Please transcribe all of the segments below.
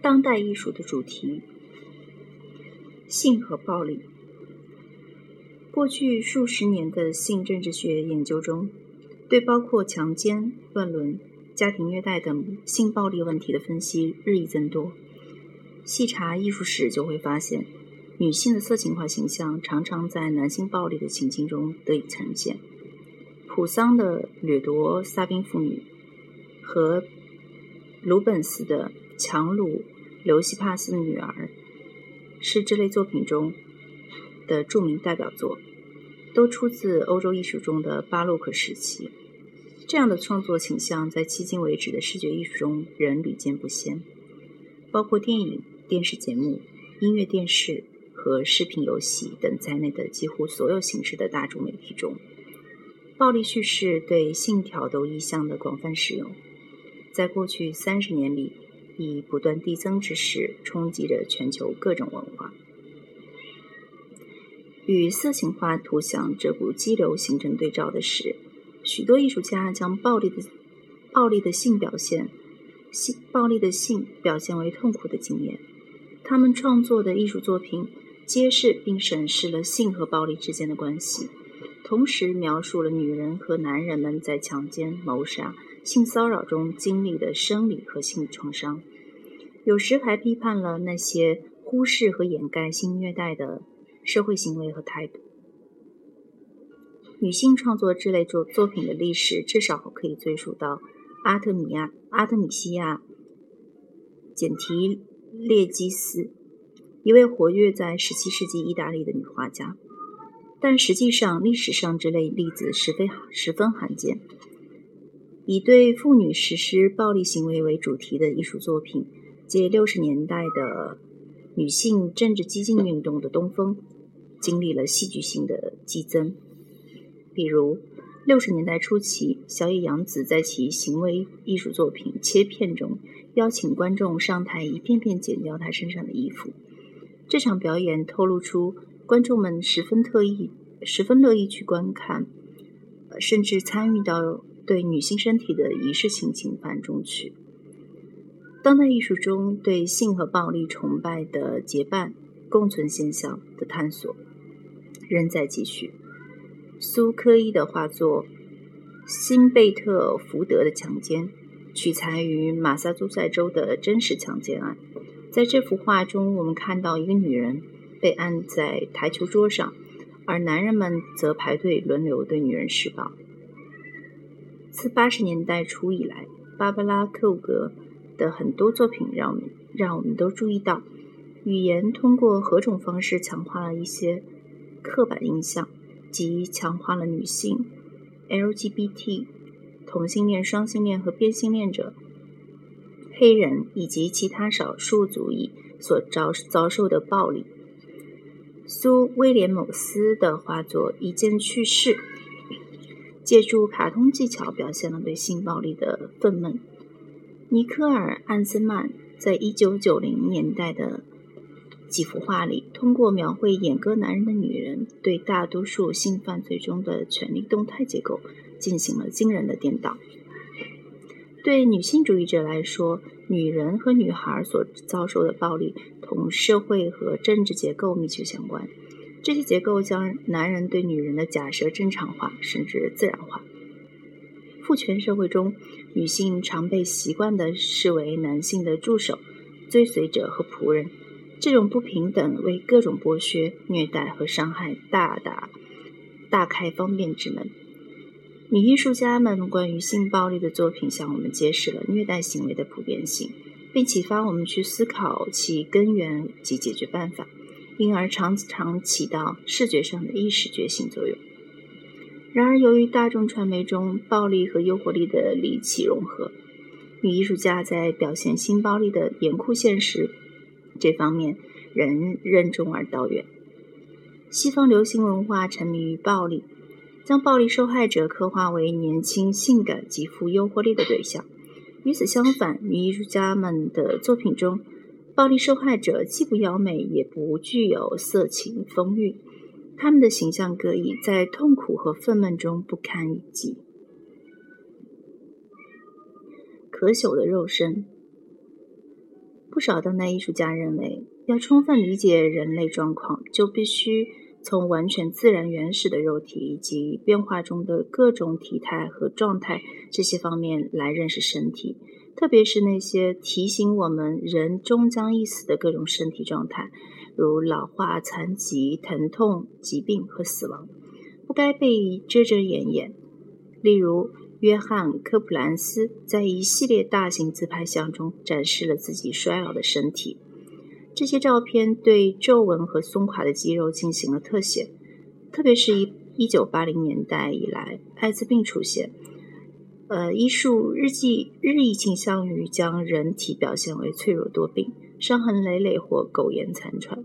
当代艺术的主题：性和暴力。过去数十年的性政治学研究中，对包括强奸、乱伦、家庭虐待等性暴力问题的分析日益增多。细查艺术史，就会发现，女性的色情化形象常常在男性暴力的情境中得以呈现。普桑的掠夺萨宾妇女和鲁本斯的强掳刘西帕斯的女儿，是这类作品中的著名代表作。都出自欧洲艺术中的巴洛克时期，这样的创作倾向在迄今为止的视觉艺术中仍屡见不鲜，包括电影、电视节目、音乐电视和视频游戏等在内的几乎所有形式的大众媒体中，暴力叙事对性挑逗意象的广泛使用，在过去三十年里以不断递增之势冲击着全球各种文化。与色情化图像这股激流形成对照的是，许多艺术家将暴力的暴力的性表现，性暴力的性表现为痛苦的经验。他们创作的艺术作品揭示并审视了性和暴力之间的关系，同时描述了女人和男人们在强奸、谋杀、性骚扰中经历的生理和心理创伤。有时还批判了那些忽视和掩盖性虐待的。社会行为和态度。女性创作这类作作品的历史，至少可以追溯到阿特米亚、阿特米西亚·简提列基斯，一位活跃在十七世纪意大利的女画家。但实际上，历史上这类例子十分十分罕见。以对妇女实施暴力行为为主题的艺术作品，借60年代的女性政治激进运动的东风。经历了戏剧性的激增，比如六十年代初期，小野洋子在其行为艺术作品《切片》中，邀请观众上台一片片剪掉她身上的衣服。这场表演透露出观众们十分特意、十分乐意去观看，甚至参与到对女性身体的仪式性侵犯中去。当代艺术中对性和暴力崇拜的结伴共存现象的探索。仍在继续。苏科伊的画作《辛贝特福德的强奸》取材于马萨诸塞州的真实强奸案。在这幅画中，我们看到一个女人被按在台球桌上，而男人们则排队轮流对女人施暴。自八十年代初以来，芭芭拉·克格的很多作品让我们让我们都注意到，语言通过何种方式强化了一些。刻板印象，及强化了女性、LGBT、同性恋、双性恋和变性恋者、黑人以及其他少数族裔所遭遭受的暴力。苏威廉姆斯的画作《一件趣事》，借助卡通技巧表现了对性暴力的愤懑。尼科尔·安森曼在一九九零年代的。几幅画里，通过描绘演歌男人的女人对大多数性犯罪中的权力动态结构进行了惊人的颠倒。对女性主义者来说，女人和女孩所遭受的暴力同社会和政治结构密切相关。这些结构将男人对女人的假设正常化，甚至自然化。父权社会中，女性常被习惯地视为男性的助手、追随者和仆人。这种不平等为各种剥削、虐待和伤害大大大开方便之门。女艺术家们关于性暴力的作品向我们揭示了虐待行为的普遍性，并启发我们去思考其根源及解决办法，因而常常起到视觉上的意识觉醒作用。然而，由于大众传媒中暴力和诱惑力的离奇融合，女艺术家在表现性暴力的严酷现实。这方面仍任重而道远。西方流行文化沉迷于暴力，将暴力受害者刻画为年轻、性感及富诱惑力的对象。与此相反，女艺术家们的作品中，暴力受害者既不妖美，也不具有色情风韵。他们的形象各异，在痛苦和愤懑中不堪一击。可朽的肉身。不少当代艺术家认为，要充分理解人类状况，就必须从完全自然原始的肉体以及变化中的各种体态和状态这些方面来认识身体，特别是那些提醒我们人终将一死的各种身体状态，如老化、残疾、疼痛、疾病和死亡，不该被遮遮掩掩。例如。约翰·科普兰斯在一系列大型自拍像中展示了自己衰老的身体。这些照片对皱纹和松垮的肌肉进行了特写，特别是一一九八零年代以来，艾滋病出现，呃，医术日记日益倾向于将人体表现为脆弱多病、伤痕累累或苟延残喘。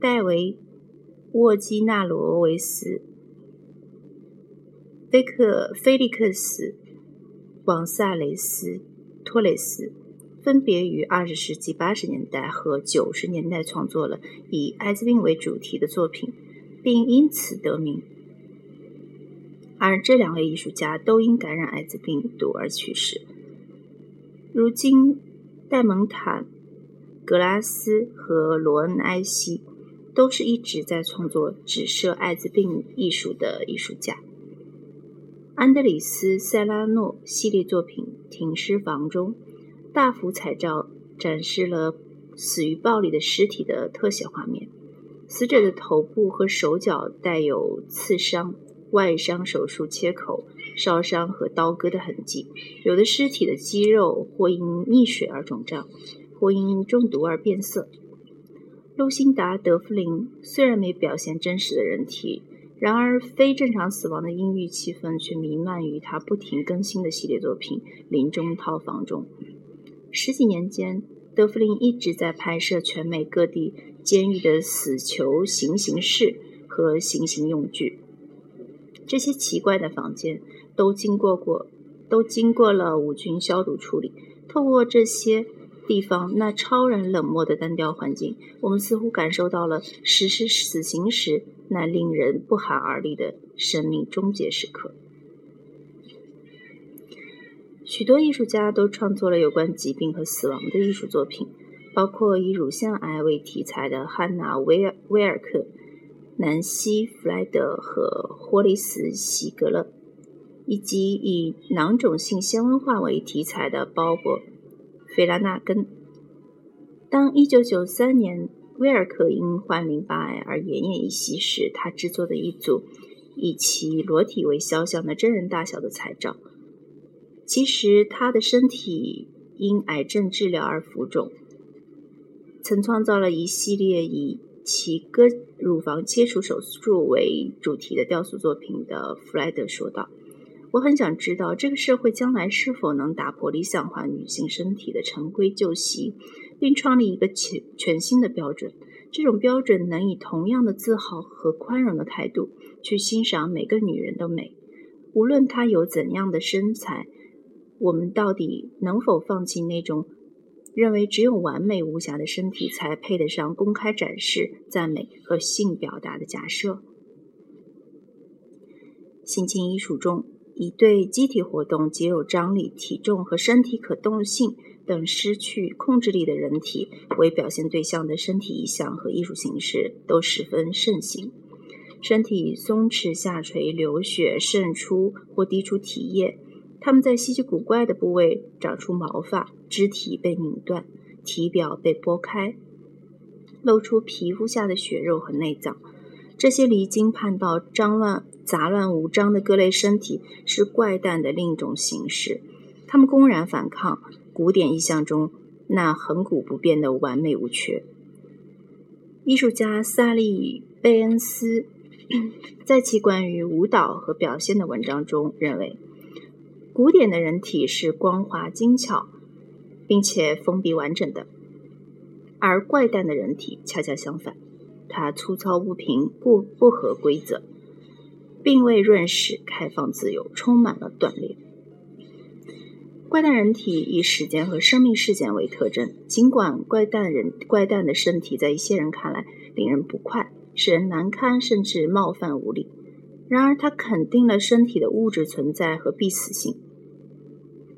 戴维·沃基纳罗维斯。菲克菲利克斯·王萨雷斯·托雷斯分别于二十世纪八十年代和九十年代创作了以艾滋病为主题的作品，并因此得名。而这两位艺术家都因感染艾滋病毒而去世。如今，戴蒙坦·格拉斯和罗恩·埃西都是一直在创作只涉艾滋病艺术的艺术家。安德里斯·塞拉诺系列作品《停尸房》中，大幅彩照展示了死于暴力的尸体的特写画面。死者的头部和手脚带有刺伤、外伤手术切口、烧伤和刀割的痕迹。有的尸体的肌肉或因溺水而肿胀，或因中毒而变色。露辛达·德弗林虽然没表现真实的人体。然而，非正常死亡的阴郁气氛却弥漫于他不停更新的系列作品《林中套房》中。十几年间，德弗林一直在拍摄全美各地监狱的死囚行刑室和行刑用具。这些奇怪的房间都经过过，都经过了无菌消毒处理。透过这些地方那超然冷漠的单调环境，我们似乎感受到了实施死刑时。那令人不寒而栗的生命终结时刻。许多艺术家都创作了有关疾病和死亡的艺术作品，包括以乳腺癌为题材的汉娜·威尔威尔克、南希·弗莱德和霍利斯·席格勒，以及以囊肿性纤维化为题材的鲍勃·费拉纳根。当1993年。威尔克因患淋巴癌而奄奄一息时，他制作的一组以其裸体为肖像的真人大小的彩照。其实他的身体因癌症治疗而浮肿。曾创造了一系列以其割乳房切除手术为主题的雕塑作品的弗莱德说道：“我很想知道这个社会将来是否能打破理想化女性身体的陈规旧习。”并创立一个全全新的标准，这种标准能以同样的自豪和宽容的态度去欣赏每个女人的美，无论她有怎样的身材。我们到底能否放弃那种认为只有完美无瑕的身体才配得上公开展示、赞美和性表达的假设？性情艺术中，以对机体活动、肌肉张力、体重和身体可动性。等失去控制力的人体为表现对象的身体意象和艺术形式都十分盛行。身体松弛下垂、流血渗出或滴出体液，他们在稀奇古怪的部位长出毛发，肢体被拧断，体表被剥开，露出皮肤下的血肉和内脏。这些离经叛道、脏乱杂乱无章的各类身体是怪诞的另一种形式。他们公然反抗。古典意象中那恒古不变的完美无缺。艺术家萨利·贝恩斯 在其关于舞蹈和表现的文章中认为，古典的人体是光滑精巧，并且封闭完整的，而怪诞的人体恰恰相反，它粗糙不平，不不合规则，并未润饰、开放、自由，充满了断裂。怪诞人体以时间和生命事件为特征，尽管怪诞人怪诞的身体在一些人看来令人不快，使人难堪，甚至冒犯无礼，然而它肯定了身体的物质存在和必死性，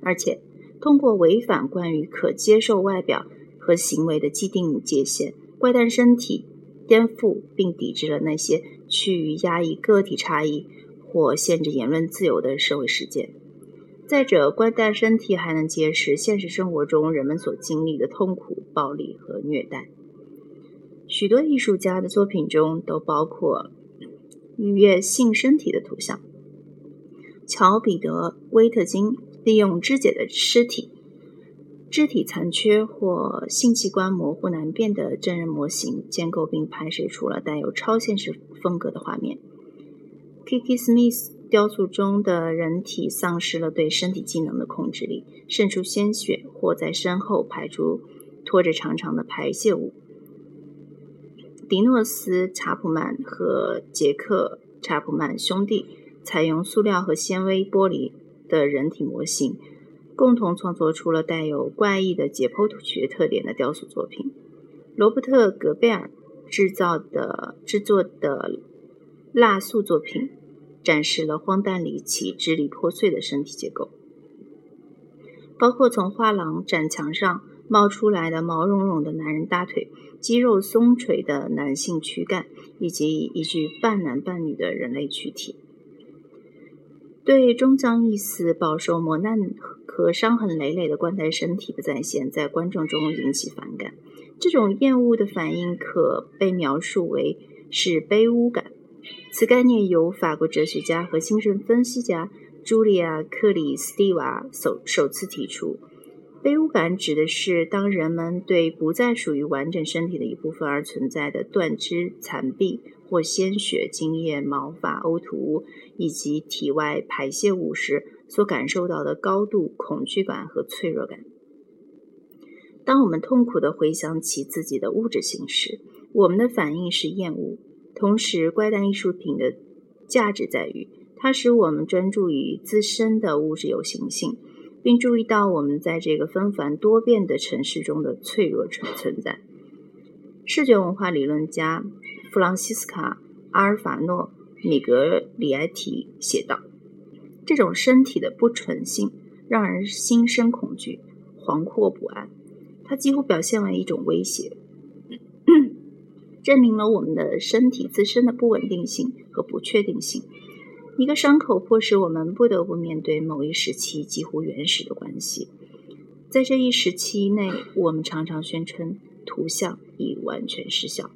而且通过违反关于可接受外表和行为的既定界限。怪诞身体颠覆并抵制了那些趋于压抑个体差异或限制言论自由的社会事件。再者，怪诞身体还能揭示现实生活中人们所经历的痛苦、暴力和虐待。许多艺术家的作品中都包括愉悦性身体的图像。乔·彼得·威特金利用肢解的尸体、肢体残缺或性器官模糊难辨的真人模型建构并拍摄出了带有超现实风格的画面。Kiki Smith 雕塑中的人体丧失了对身体机能的控制力，渗出鲜血或在身后排出拖着长长的排泄物。迪诺斯·查普曼和杰克·查普曼兄弟。采用塑料和纤维玻璃的人体模型，共同创作出了带有怪异的解剖学特点的雕塑作品。罗伯特·格贝尔制造的制作的蜡塑作品，展示了荒诞离奇、支离破碎的身体结构，包括从画廊展墙上冒出来的毛茸茸的男人大腿、肌肉松垂的男性躯干，以及一具半男半女的人类躯体。对终将一死、饱受磨难和伤痕累累的冠带身体的再现，在观众中引起反感。这种厌恶的反应可被描述为是卑污感。此概念由法国哲学家和精神分析家茱莉亚·克里斯蒂娃首首次提出。卑污感指的是当人们对不再属于完整身体的一部分而存在的断肢、残臂或鲜血、精液、毛发、呕吐物以及体外排泄物时所感受到的高度恐惧感和脆弱感。当我们痛苦地回想起自己的物质性时，我们的反应是厌恶。同时，怪诞艺术品的价值在于，它使我们专注于自身的物质有形性。并注意到我们在这个纷繁多变的城市中的脆弱存存在。视觉文化理论家弗朗西斯卡·阿尔法诺·米格里埃提写道：“这种身体的不纯性让人心生恐惧、惶惑不安，它几乎表现为一种威胁，证明了我们的身体自身的不稳定性和不确定性。”一个伤口迫使我们不得不面对某一时期几乎原始的关系。在这一时期内，我们常常宣称图像已完全失效。